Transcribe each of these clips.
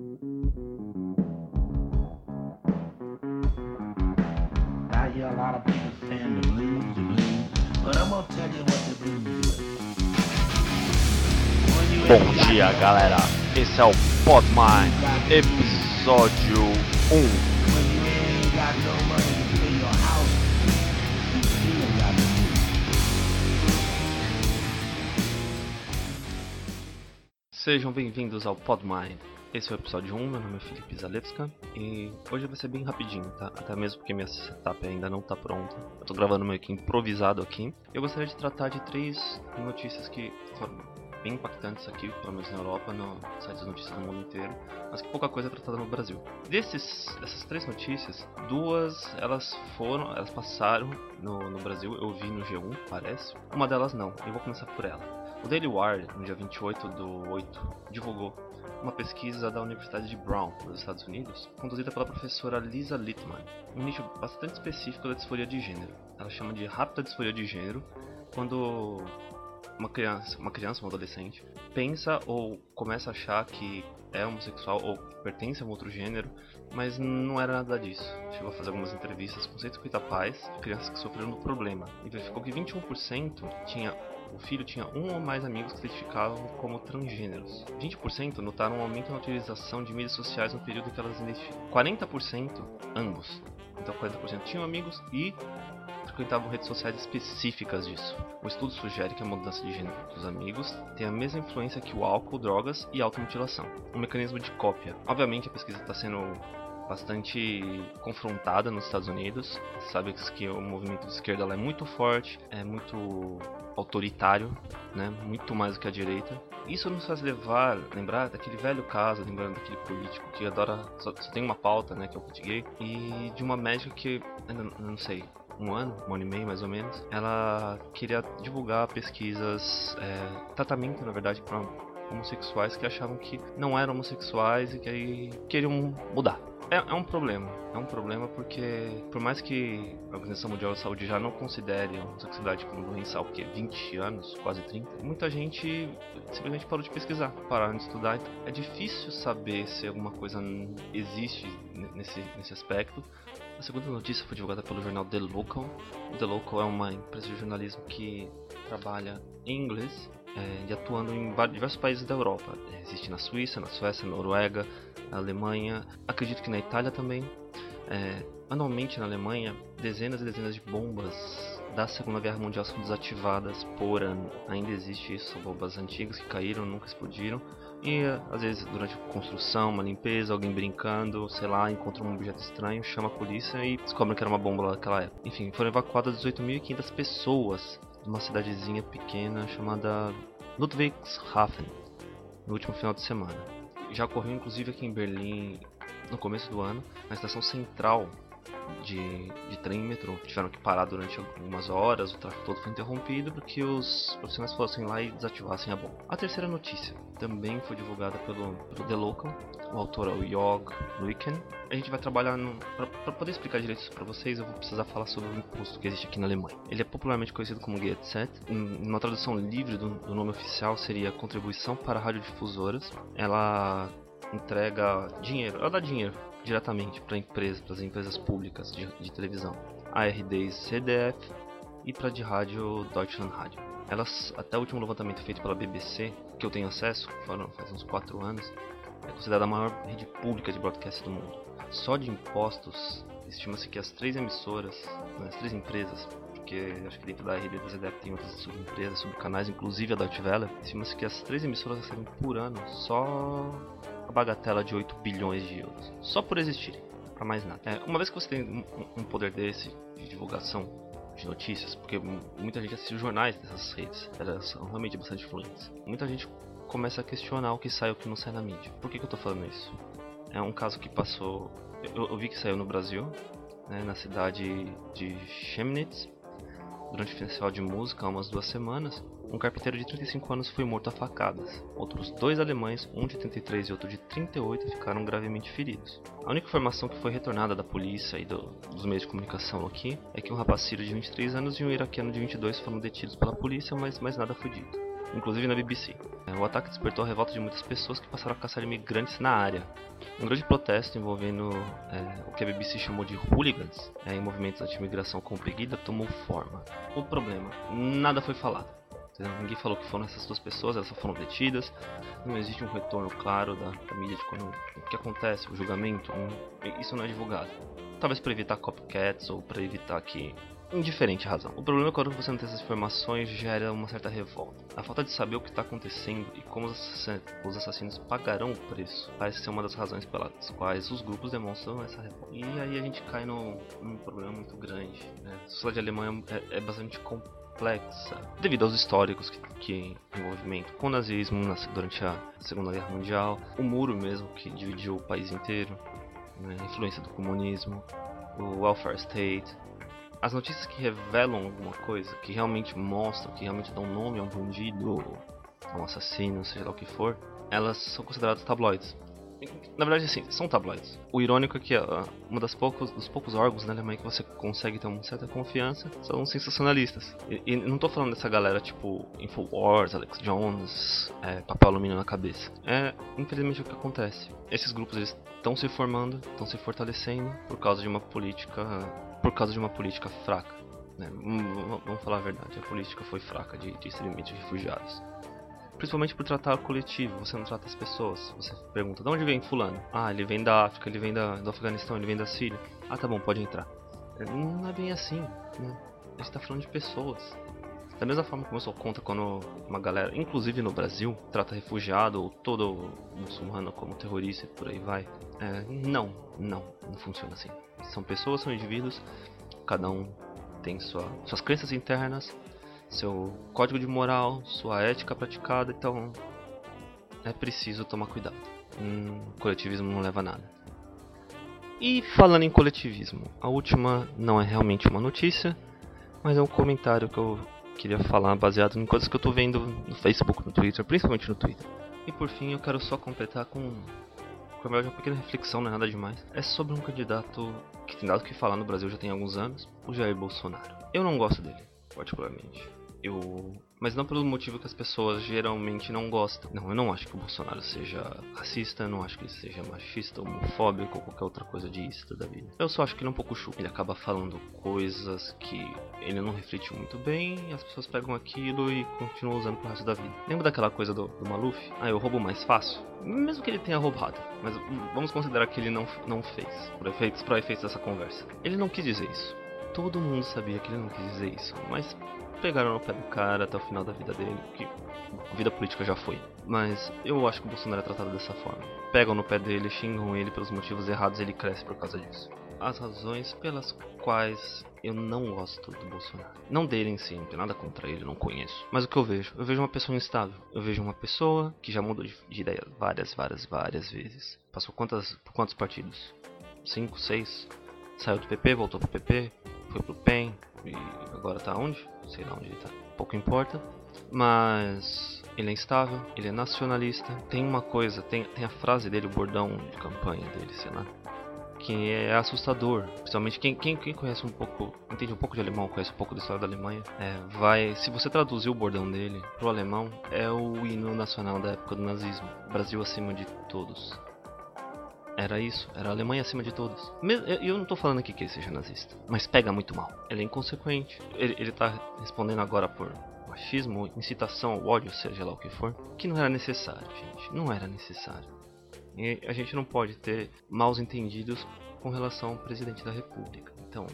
I hear a lot of people saying the blues, the blues, but I'm gonna tell you what the blues is. Bom dia, galera. Esse é o Podmine, got episódio 1. When you ain't got no money to pay your house, you still got the blues. Sejam bem-vindos ao Podmine. Esse é o episódio 1, meu nome é Felipe Zalewska e hoje vai ser bem rapidinho, tá? Até mesmo porque minha setup ainda não tá pronta. Eu tô gravando meio que improvisado aqui. Eu gostaria de tratar de três notícias que foram bem impactantes aqui, pelo menos na Europa, no site de notícias do mundo inteiro, mas que pouca coisa é tratada no Brasil. Desses, dessas três notícias, duas elas foram, elas passaram no, no Brasil, eu vi no G1, parece. Uma delas não, eu vou começar por ela. O Daily Wire, no dia 28 do 8, divulgou uma pesquisa da Universidade de Brown, nos Estados Unidos, conduzida pela professora Lisa Littman, um nicho bastante específico da disforia de gênero. Ela chama de rápida disforia de gênero quando uma criança, uma criança, um adolescente, pensa ou começa a achar que é homossexual ou pertence a um outro gênero, mas não era nada disso. Chegou a fazer algumas entrevistas com 150 pais, crianças que sofreram do problema, e verificou que 21% tinha o filho tinha um ou mais amigos que se identificavam como transgêneros. 20% notaram um aumento na utilização de mídias sociais no período que elas identificam. 40% ambos. Então 40% tinham amigos e frequentavam redes sociais específicas disso. O estudo sugere que a mudança de gênero dos amigos tem a mesma influência que o álcool, drogas e automutilação. Um mecanismo de cópia. Obviamente a pesquisa está sendo bastante confrontada nos Estados Unidos. Sabe que o movimento de esquerda é muito forte, é muito autoritário, né? muito mais do que a direita. Isso nos faz levar, lembrar daquele velho caso, lembrando daquele político que adora, só, só tem uma pauta, né, que é o gay, e de uma médica que, não, não sei, um ano, um ano e meio mais ou menos, ela queria divulgar pesquisas, é, tratamento na verdade para homossexuais que achavam que não eram homossexuais e que aí queriam mudar. É, é, um problema, é um problema porque por mais que a Organização Mundial da Saúde já não considere a homossexualidade como doença há o que 20 anos, quase 30, muita gente simplesmente parou de pesquisar, pararam de estudar. Então, é difícil saber se alguma coisa existe nesse, nesse aspecto. A segunda notícia foi divulgada pelo jornal The Local. O The Local é uma empresa de jornalismo que trabalha em inglês é, e atuando em diversos países da Europa. Existe na Suíça, na Suécia, na Noruega, na Alemanha, acredito que na Itália também. É, anualmente na Alemanha, dezenas e dezenas de bombas da Segunda Guerra Mundial são desativadas por ano. Ainda existe isso, bombas antigas que caíram, nunca explodiram. E às vezes durante a construção, uma limpeza, alguém brincando, sei lá, encontra um objeto estranho, chama a polícia e descobre que era uma bomba daquela época. Enfim, foram evacuadas 18.500 pessoas de uma cidadezinha pequena chamada Ludwigshafen no último final de semana. Já ocorreu inclusive aqui em Berlim no começo do ano, na estação central de, de trem e metrô. Tiveram que parar durante algumas horas, o tráfego todo foi interrompido porque os profissionais fossem lá e desativassem a bomba. A terceira notícia também foi divulgada pelo, pelo The Local, o autor é o Jog Luiken. A gente vai trabalhar para poder explicar direito isso para vocês. Eu vou precisar falar sobre o imposto que existe aqui na Alemanha. Ele é popularmente conhecido como GET-7. Uma tradução livre do, do nome oficial seria Contribuição para Radiodifusoras. Ela entrega dinheiro, ela dá dinheiro diretamente para empresas, para as empresas públicas de, de televisão, e CDF e para de rádio Deutschland Radio. Elas, até o último levantamento feito pela BBC, que eu tenho acesso, foram faz uns 4 anos, é considerada a maior rede pública de broadcast do mundo. Só de impostos, estima-se que as três emissoras, né, as três empresas, porque acho que dentro da RD da ZDF tem outras subempresas, subcanais, inclusive a Deutsche Welle, estima-se que as três emissoras recebem por ano só a bagatela de 8 bilhões de euros. Só por existirem, para mais nada. É, uma vez que você tem um, um poder desse de divulgação de notícias, porque muita gente assiste os jornais dessas redes, elas são realmente bastante influentes. Muita gente começa a questionar o que sai e o que não sai na mídia. Por que, que eu tô falando isso? É um caso que passou. Eu, eu vi que saiu no Brasil, né, na cidade de Chemnitz, durante o festival de música há umas duas semanas. Um carpinteiro de 35 anos foi morto a facadas. Outros dois alemães, um de 33 e outro de 38, ficaram gravemente feridos. A única informação que foi retornada da polícia e do, dos meios de comunicação aqui é que um rapaz sírio de 23 anos e um iraquiano de 22 foram detidos pela polícia, mas mais nada foi dito. inclusive na BBC. É, o ataque despertou a revolta de muitas pessoas que passaram a caçar imigrantes na área. Um grande protesto envolvendo é, o que a BBC chamou de hooligans é, em movimentos anti-imigração com preguiça tomou forma. O problema, nada foi falado. Ninguém falou que foram essas duas pessoas, elas só foram detidas. Não existe um retorno claro da, da mídia de quando, o que acontece, o julgamento. Um, isso não é divulgado. Talvez para evitar copycats ou para evitar que indiferente razão. O problema é quando você não tem essas informações gera uma certa revolta. A falta de saber o que está acontecendo e como os assassinos pagarão o preço parece ser uma das razões pelas quais os grupos demonstram essa revolta. E aí a gente cai no, num problema muito grande. Né? A sociedade alemã é, é bastante complexa devido aos históricos que, que envolvimento com o nazismo durante a Segunda Guerra Mundial, o muro mesmo que dividiu o país inteiro, né? a influência do comunismo, o welfare state, as notícias que revelam alguma coisa, que realmente mostram, que realmente dão nome a um bandido, a um assassino, seja lá o que for, elas são consideradas tabloides. Na verdade, assim, são tabloides. O irônico é que uh, uma das poucos, dos poucos órgãos na Alemanha que você consegue ter uma certa confiança são sensacionalistas. E, e não tô falando dessa galera tipo Infowars, Alex Jones, é, papel alumínio na cabeça. É, infelizmente, o que acontece. Esses grupos estão se formando, estão se fortalecendo por causa de uma política por causa de uma política fraca. Né? Vamos falar a verdade, a política foi fraca de, de de refugiados. Principalmente por tratar o coletivo, você não trata as pessoas. Você pergunta, de onde vem fulano? Ah, ele vem da África, ele vem da, do Afeganistão, ele vem da Síria. Ah, tá bom, pode entrar. É, não é bem assim, né? A gente tá falando de pessoas. Da mesma forma como eu sou contra quando uma galera, inclusive no Brasil, trata refugiado ou todo muçulmano como terrorista e por aí vai. É, não, não, não funciona assim. São pessoas, são indivíduos, cada um tem sua, suas crenças internas, seu código de moral, sua ética praticada, então é preciso tomar cuidado. Um coletivismo não leva a nada. E falando em coletivismo, a última não é realmente uma notícia, mas é um comentário que eu queria falar baseado em coisas que eu tô vendo no Facebook, no Twitter, principalmente no Twitter. E por fim, eu quero só completar com, com uma pequena reflexão, não é nada demais. É sobre um candidato que tem dado que falar no Brasil já tem alguns anos, o Jair Bolsonaro. Eu não gosto dele, particularmente. Eu mas não pelo motivo que as pessoas geralmente não gostam. Não, eu não acho que o Bolsonaro seja racista, não acho que ele seja machista, homofóbico ou qualquer outra coisa disso da vida. Eu só acho que ele é um pouco chulo. Ele acaba falando coisas que ele não refletiu muito bem e as pessoas pegam aquilo e continuam usando pro resto da vida. Lembra daquela coisa do, do Maluf? Ah, eu roubo mais fácil? Mesmo que ele tenha roubado, mas vamos considerar que ele não, não fez, por efeitos, para efeitos dessa conversa. Ele não quis dizer isso. Todo mundo sabia que ele não quis dizer isso, mas pegaram no pé do cara até o final da vida dele, que a vida política já foi. Mas eu acho que o Bolsonaro é tratado dessa forma. Pegam no pé dele, xingam ele pelos motivos errados ele cresce por causa disso. As razões pelas quais eu não gosto do Bolsonaro. Não dele em si, não tem nada contra ele, não conheço. Mas o que eu vejo? Eu vejo uma pessoa instável. Eu vejo uma pessoa que já mudou de, de ideia várias, várias, várias vezes. Passou quantas, por quantos partidos? Cinco, seis? Saiu do PP, voltou pro PP, foi pro PEN, e agora tá onde? Sei lá onde ele tá. Pouco importa. Mas ele é instável, ele é nacionalista. Tem uma coisa, tem, tem a frase dele, o bordão de campanha dele, sei lá. Que é assustador. Principalmente quem, quem, quem conhece um pouco, entende um pouco de alemão, conhece um pouco da história da Alemanha. É, vai, se você traduzir o bordão dele pro alemão, é o hino nacional da época do nazismo. Brasil acima de todos. Era isso, era a Alemanha acima de todos. E eu não tô falando aqui que ele seja nazista, mas pega muito mal. Ele é inconsequente. Ele, ele tá respondendo agora por machismo, incitação ao ódio, seja lá o que for, que não era necessário, gente. Não era necessário. E a gente não pode ter maus entendidos com relação ao presidente da república. Então,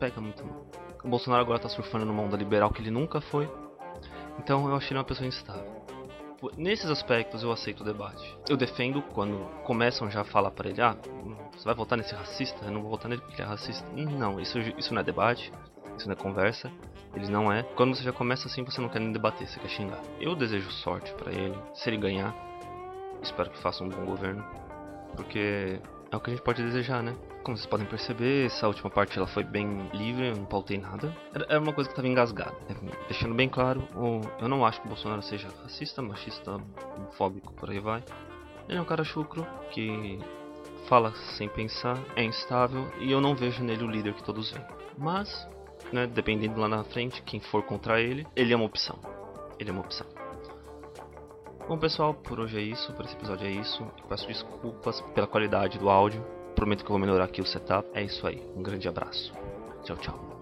pega muito mal. O Bolsonaro agora tá surfando numa onda liberal que ele nunca foi. Então eu achei ele uma pessoa instável. Nesses aspectos eu aceito o debate. Eu defendo quando começam já a falar para ele, ah, você vai votar nesse racista? Eu não vou votar nele porque ele é racista. Não, isso, isso não é debate, isso não é conversa, ele não é. Quando você já começa assim, você não quer nem debater, você quer xingar. Eu desejo sorte para ele, se ele ganhar, espero que faça um bom governo, porque é o que a gente pode desejar, né? Como vocês podem perceber, essa última parte ela foi bem livre, eu não pautei nada. Era, uma coisa que estava engasgada. É, deixando bem claro, eu não acho que o Bolsonaro seja racista, machista, homofóbico, por aí vai. Ele é um cara chucro que fala sem pensar, é instável e eu não vejo nele o líder que todos veem. Mas, né, dependendo lá na frente, quem for contra ele, ele é uma opção. Ele é uma opção. Bom, pessoal, por hoje é isso, por esse episódio é isso. Peço desculpas pela qualidade do áudio. Prometo que eu vou melhorar aqui o setup. É isso aí. Um grande abraço. Tchau, tchau.